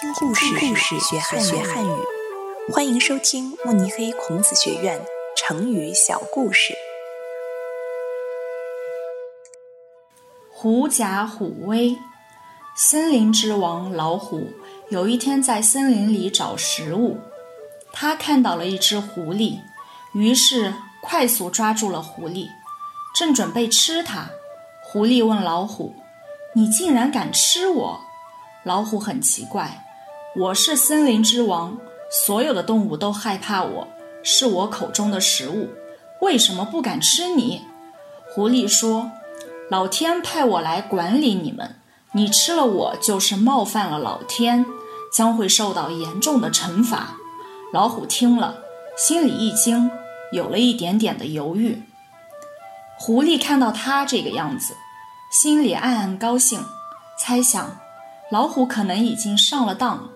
听故事，故事学汉学汉语。欢迎收听慕尼黑孔子学院成语小故事。狐假虎威。森林之王老虎有一天在森林里找食物，他看到了一只狐狸，于是快速抓住了狐狸，正准备吃它。狐狸问老虎：“你竟然敢吃我？”老虎很奇怪：“我是森林之王，所有的动物都害怕我，是我口中的食物，为什么不敢吃你？”狐狸说：“老天派我来管理你们。”你吃了我，就是冒犯了老天，将会受到严重的惩罚。老虎听了，心里一惊，有了一点点的犹豫。狐狸看到他这个样子，心里暗暗高兴，猜想老虎可能已经上了当，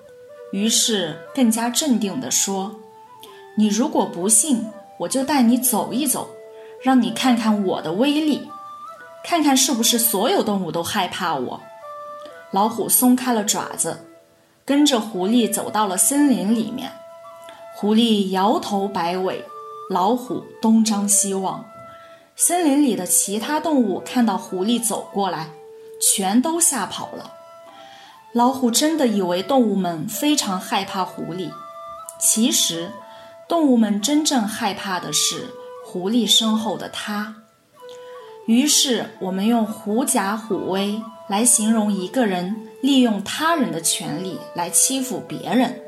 于是更加镇定地说：“你如果不信，我就带你走一走，让你看看我的威力，看看是不是所有动物都害怕我。”老虎松开了爪子，跟着狐狸走到了森林里面。狐狸摇头摆尾，老虎东张西望。森林里的其他动物看到狐狸走过来，全都吓跑了。老虎真的以为动物们非常害怕狐狸，其实，动物们真正害怕的是狐狸身后的它。于是，我们用“狐假虎威”来形容一个人利用他人的权利来欺负别人。